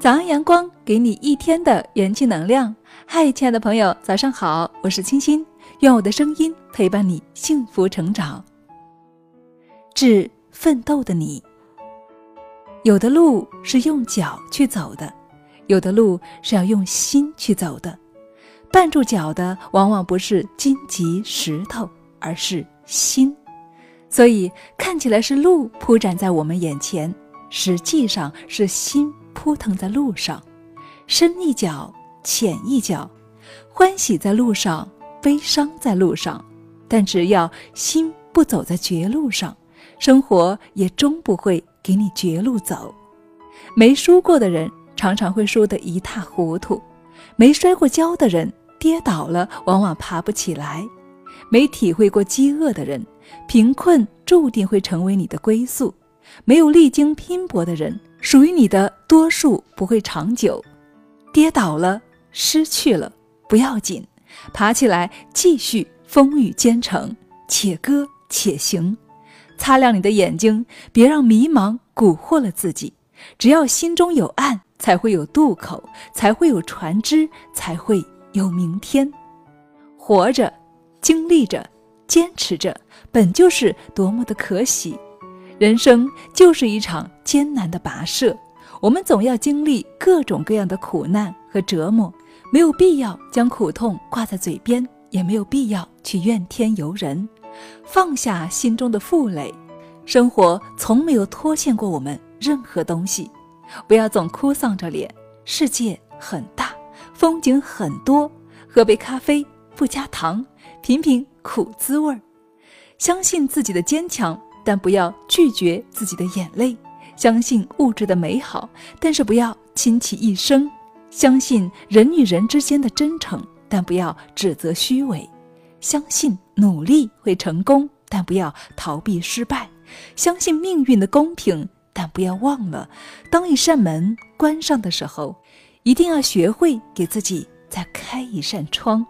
早安，阳光，给你一天的元气能量。嗨，亲爱的朋友，早上好，我是清新，愿我的声音陪伴你幸福成长。致奋斗的你，有的路是用脚去走的，有的路是要用心去走的。绊住脚的，往往不是荆棘石头，而是心。所以，看起来是路铺展在我们眼前，实际上是心。扑腾在路上，深一脚浅一脚，欢喜在路上，悲伤在路上。但只要心不走在绝路上，生活也终不会给你绝路走。没输过的人常常会输得一塌糊涂，没摔过跤的人跌倒了往往爬不起来，没体会过饥饿的人，贫困注定会成为你的归宿。没有历经拼搏的人。属于你的多数不会长久，跌倒了，失去了不要紧，爬起来继续风雨兼程，且歌且行，擦亮你的眼睛，别让迷茫蛊惑了自己。只要心中有岸，才会有渡口，才会有船只，才会有明天。活着，经历着，坚持着，本就是多么的可喜。人生就是一场艰难的跋涉，我们总要经历各种各样的苦难和折磨，没有必要将苦痛挂在嘴边，也没有必要去怨天尤人，放下心中的负累。生活从没有拖欠过我们任何东西，不要总哭丧着脸。世界很大，风景很多，喝杯咖啡不加糖，品品苦滋味儿，相信自己的坚强。但不要拒绝自己的眼泪，相信物质的美好，但是不要倾其一生；相信人与人之间的真诚，但不要指责虚伪；相信努力会成功，但不要逃避失败；相信命运的公平，但不要忘了，当一扇门关上的时候，一定要学会给自己再开一扇窗。